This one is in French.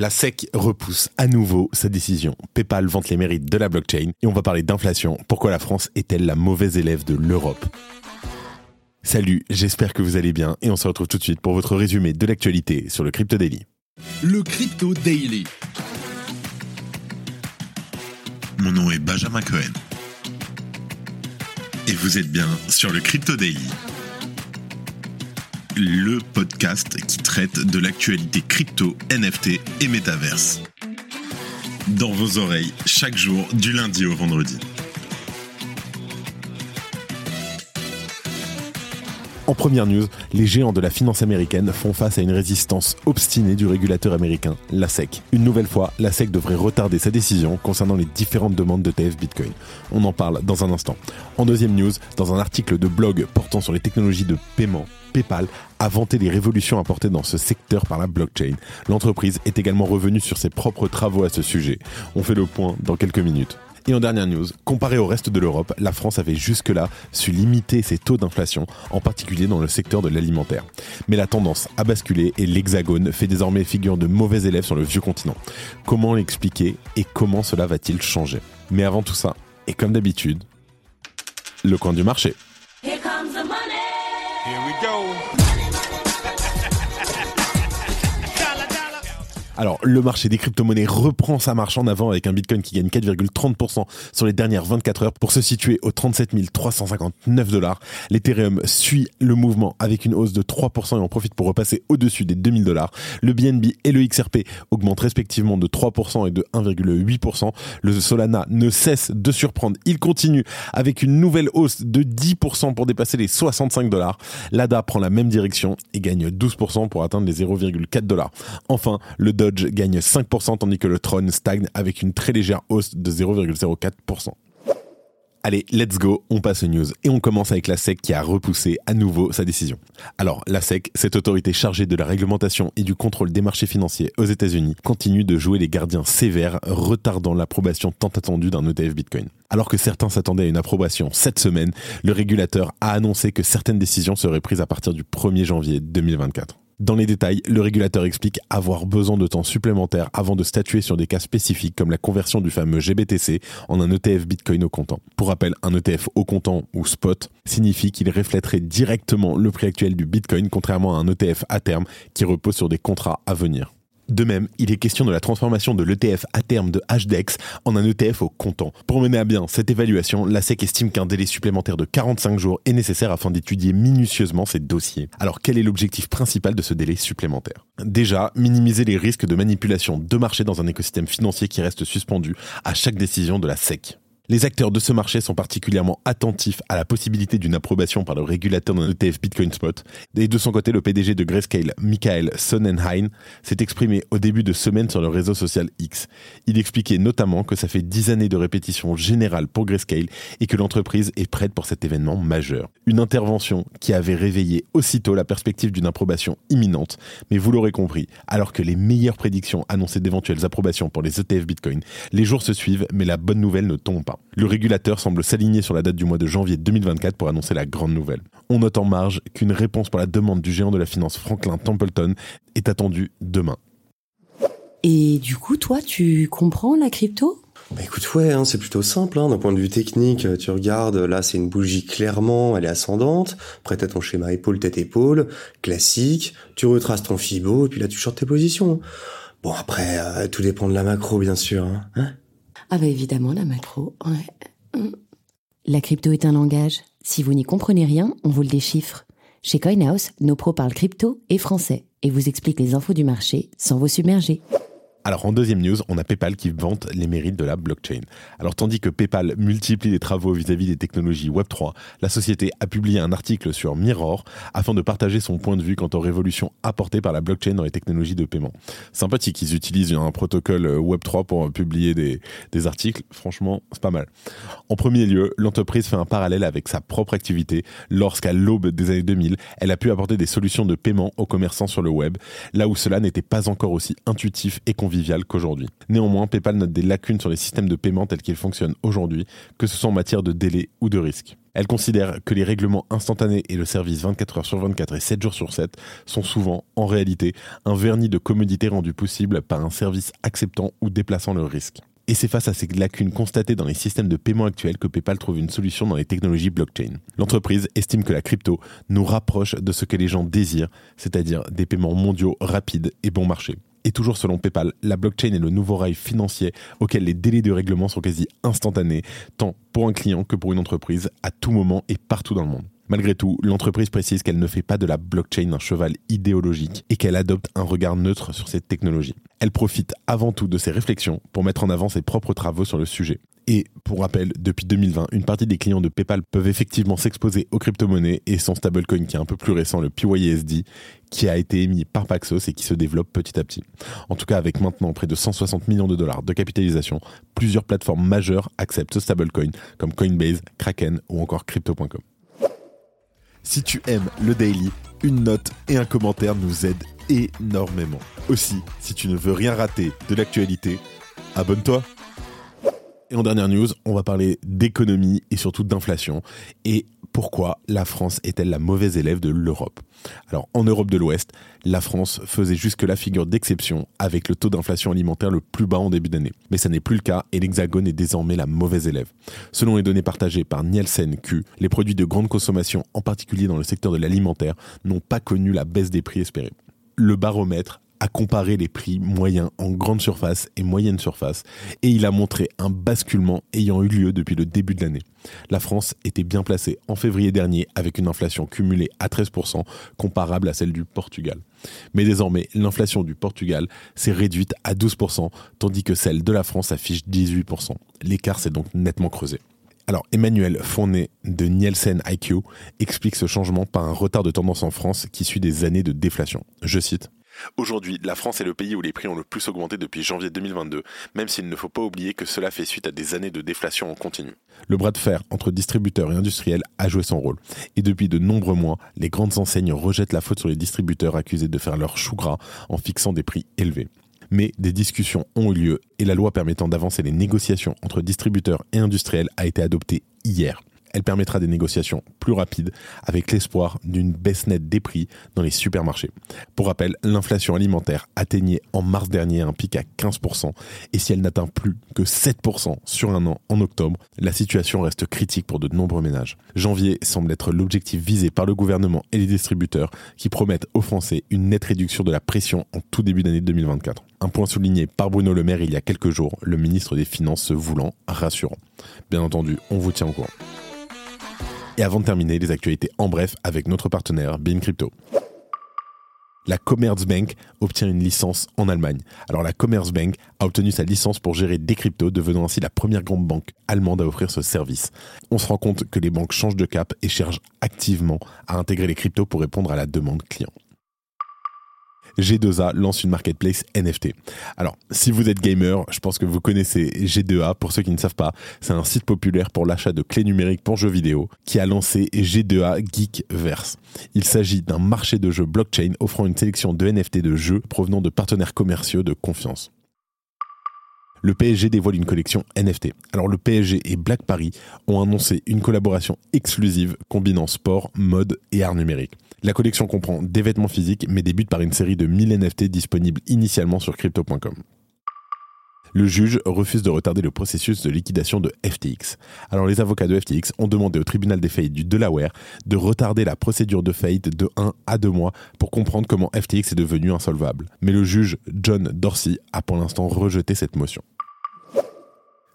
La SEC repousse à nouveau sa décision. PayPal vante les mérites de la blockchain et on va parler d'inflation. Pourquoi la France est-elle la mauvaise élève de l'Europe? Salut, j'espère que vous allez bien et on se retrouve tout de suite pour votre résumé de l'actualité sur le Crypto Daily. Le Crypto Daily. Mon nom est Benjamin Cohen. Et vous êtes bien sur le Crypto Daily le podcast qui traite de l'actualité crypto, NFT et métaverse. Dans vos oreilles, chaque jour, du lundi au vendredi. En première news, les géants de la finance américaine font face à une résistance obstinée du régulateur américain, la SEC. Une nouvelle fois, la SEC devrait retarder sa décision concernant les différentes demandes de TF Bitcoin. On en parle dans un instant. En deuxième news, dans un article de blog portant sur les technologies de paiement, PayPal a vanté les révolutions apportées dans ce secteur par la blockchain. L'entreprise est également revenue sur ses propres travaux à ce sujet. On fait le point dans quelques minutes. Et en dernière news, comparé au reste de l'Europe, la France avait jusque-là su limiter ses taux d'inflation, en particulier dans le secteur de l'alimentaire. Mais la tendance a basculé et l'Hexagone fait désormais figure de mauvais élèves sur le vieux continent. Comment l'expliquer et comment cela va-t-il changer? Mais avant tout ça, et comme d'habitude, le coin du marché. Here we go. Alors, le marché des crypto-monnaies reprend sa marche en avant avec un Bitcoin qui gagne 4,30% sur les dernières 24 heures pour se situer aux 37 359 dollars. L'Ethereum suit le mouvement avec une hausse de 3% et en profite pour repasser au-dessus des 2000 dollars. Le BNB et le XRP augmentent respectivement de 3% et de 1,8%. Le Solana ne cesse de surprendre. Il continue avec une nouvelle hausse de 10% pour dépasser les 65 dollars. L'ADA prend la même direction et gagne 12% pour atteindre les 0,4 dollars. Enfin, le gagne 5% tandis que le Tron stagne avec une très légère hausse de 0,04%. Allez, let's go, on passe aux news et on commence avec la SEC qui a repoussé à nouveau sa décision. Alors, la SEC, cette autorité chargée de la réglementation et du contrôle des marchés financiers aux États-Unis, continue de jouer les gardiens sévères, retardant l'approbation tant attendue d'un ETF Bitcoin. Alors que certains s'attendaient à une approbation cette semaine, le régulateur a annoncé que certaines décisions seraient prises à partir du 1er janvier 2024. Dans les détails, le régulateur explique avoir besoin de temps supplémentaire avant de statuer sur des cas spécifiques comme la conversion du fameux GBTC en un ETF Bitcoin au comptant. Pour rappel, un ETF au comptant ou spot signifie qu'il reflèterait directement le prix actuel du Bitcoin contrairement à un ETF à terme qui repose sur des contrats à venir. De même, il est question de la transformation de l'ETF à terme de HDEX en un ETF au comptant. Pour mener à bien cette évaluation, la SEC estime qu'un délai supplémentaire de 45 jours est nécessaire afin d'étudier minutieusement ces dossiers. Alors quel est l'objectif principal de ce délai supplémentaire? Déjà, minimiser les risques de manipulation de marché dans un écosystème financier qui reste suspendu à chaque décision de la SEC. Les acteurs de ce marché sont particulièrement attentifs à la possibilité d'une approbation par le régulateur d'un ETF Bitcoin Spot. Et de son côté, le PDG de Grayscale, Michael Sonnenheim, s'est exprimé au début de semaine sur le réseau social X. Il expliquait notamment que ça fait dix années de répétition générale pour Grayscale et que l'entreprise est prête pour cet événement majeur. Une intervention qui avait réveillé aussitôt la perspective d'une approbation imminente. Mais vous l'aurez compris, alors que les meilleures prédictions annonçaient d'éventuelles approbations pour les ETF Bitcoin, les jours se suivent, mais la bonne nouvelle ne tombe pas. Le régulateur semble s'aligner sur la date du mois de janvier 2024 pour annoncer la grande nouvelle. On note en marge qu'une réponse pour la demande du géant de la finance Franklin Templeton est attendue demain. Et du coup, toi, tu comprends la crypto? Bah écoute, ouais, hein, c'est plutôt simple. Hein, D'un point de vue technique, euh, tu regardes, là, c'est une bougie clairement, elle est ascendante. Après, t'as ton schéma épaule-tête-épaule, classique. Tu retraces ton fibo, et puis là, tu changes tes positions. Bon, après, euh, tout dépend de la macro, bien sûr. Hein, hein? Ah bah évidemment, la macro, ouais. Mm. La crypto est un langage. Si vous n'y comprenez rien, on vous le déchiffre. Chez CoinHouse, nos pros parlent crypto et français et vous expliquent les infos du marché sans vous submerger. Alors en deuxième news, on a PayPal qui vante les mérites de la blockchain. Alors tandis que PayPal multiplie les travaux vis-à-vis des technologies Web3, la société a publié un article sur Mirror afin de partager son point de vue quant aux révolutions apportées par la blockchain dans les technologies de paiement. Sympathique, ils utilisent un protocole Web3 pour publier des, des articles, franchement c'est pas mal. En premier lieu, l'entreprise fait un parallèle avec sa propre activité lorsqu'à l'aube des années 2000, elle a pu apporter des solutions de paiement aux commerçants sur le web, là où cela n'était pas encore aussi intuitif et convivial qu'aujourd'hui. Néanmoins, PayPal note des lacunes sur les systèmes de paiement tels qu'ils fonctionnent aujourd'hui, que ce soit en matière de délai ou de risque. Elle considère que les règlements instantanés et le service 24 heures sur 24 et 7 jours sur 7 sont souvent, en réalité, un vernis de commodité rendu possible par un service acceptant ou déplaçant le risque. Et c'est face à ces lacunes constatées dans les systèmes de paiement actuels que PayPal trouve une solution dans les technologies blockchain. L'entreprise estime que la crypto nous rapproche de ce que les gens désirent, c'est-à-dire des paiements mondiaux rapides et bon marché. Et toujours selon PayPal, la blockchain est le nouveau rail financier auquel les délais de règlement sont quasi instantanés, tant pour un client que pour une entreprise, à tout moment et partout dans le monde. Malgré tout, l'entreprise précise qu'elle ne fait pas de la blockchain un cheval idéologique et qu'elle adopte un regard neutre sur cette technologie. Elle profite avant tout de ses réflexions pour mettre en avant ses propres travaux sur le sujet. Et pour rappel, depuis 2020, une partie des clients de PayPal peuvent effectivement s'exposer aux crypto-monnaies et son stablecoin qui est un peu plus récent, le PYSD, qui a été émis par Paxos et qui se développe petit à petit. En tout cas, avec maintenant près de 160 millions de dollars de capitalisation, plusieurs plateformes majeures acceptent ce stablecoin comme Coinbase, Kraken ou encore Crypto.com. Si tu aimes le daily, une note et un commentaire nous aident énormément. Aussi, si tu ne veux rien rater de l'actualité, abonne-toi. Et en dernière news, on va parler d'économie et surtout d'inflation. Et pourquoi la France est-elle la mauvaise élève de l'Europe? Alors, en Europe de l'Ouest, la France faisait jusque la figure d'exception avec le taux d'inflation alimentaire le plus bas en début d'année. Mais ça n'est plus le cas et l'Hexagone est désormais la mauvaise élève. Selon les données partagées par Nielsen Q, les produits de grande consommation, en particulier dans le secteur de l'alimentaire, n'ont pas connu la baisse des prix espérés. Le baromètre a comparé les prix moyens en grande surface et moyenne surface et il a montré un basculement ayant eu lieu depuis le début de l'année. La France était bien placée en février dernier avec une inflation cumulée à 13% comparable à celle du Portugal. Mais désormais, l'inflation du Portugal s'est réduite à 12% tandis que celle de la France affiche 18%. L'écart s'est donc nettement creusé. Alors, Emmanuel Fournet de Nielsen IQ explique ce changement par un retard de tendance en France qui suit des années de déflation. Je cite Aujourd'hui, la France est le pays où les prix ont le plus augmenté depuis janvier 2022, même s'il ne faut pas oublier que cela fait suite à des années de déflation en continu. Le bras de fer entre distributeurs et industriels a joué son rôle. Et depuis de nombreux mois, les grandes enseignes rejettent la faute sur les distributeurs accusés de faire leur chou gras en fixant des prix élevés. Mais des discussions ont eu lieu et la loi permettant d'avancer les négociations entre distributeurs et industriels a été adoptée hier. Elle permettra des négociations plus rapides avec l'espoir d'une baisse nette des prix dans les supermarchés. Pour rappel, l'inflation alimentaire atteignait en mars dernier un pic à 15% et si elle n'atteint plus que 7% sur un an en octobre, la situation reste critique pour de nombreux ménages. Janvier semble être l'objectif visé par le gouvernement et les distributeurs qui promettent aux Français une nette réduction de la pression en tout début d'année 2024. Un point souligné par Bruno Le Maire il y a quelques jours, le ministre des Finances se voulant rassurant. Bien entendu, on vous tient au courant. Et avant de terminer, les actualités en bref avec notre partenaire Bean Crypto. La Commerzbank obtient une licence en Allemagne. Alors la Commerzbank a obtenu sa licence pour gérer des cryptos, devenant ainsi la première grande banque allemande à offrir ce service. On se rend compte que les banques changent de cap et cherchent activement à intégrer les cryptos pour répondre à la demande client. G2A lance une marketplace NFT. Alors, si vous êtes gamer, je pense que vous connaissez G2A. Pour ceux qui ne savent pas, c'est un site populaire pour l'achat de clés numériques pour jeux vidéo qui a lancé G2A Geekverse. Il s'agit d'un marché de jeux blockchain offrant une sélection de NFT de jeux provenant de partenaires commerciaux de confiance le PSG dévoile une collection NFT. Alors le PSG et Black Paris ont annoncé une collaboration exclusive combinant sport, mode et art numérique. La collection comprend des vêtements physiques, mais débute par une série de 1000 NFT disponibles initialement sur crypto.com. Le juge refuse de retarder le processus de liquidation de FTX. Alors les avocats de FTX ont demandé au tribunal des faillites du Delaware de retarder la procédure de faillite de 1 à 2 mois pour comprendre comment FTX est devenu insolvable. Mais le juge John Dorsey a pour l'instant rejeté cette motion.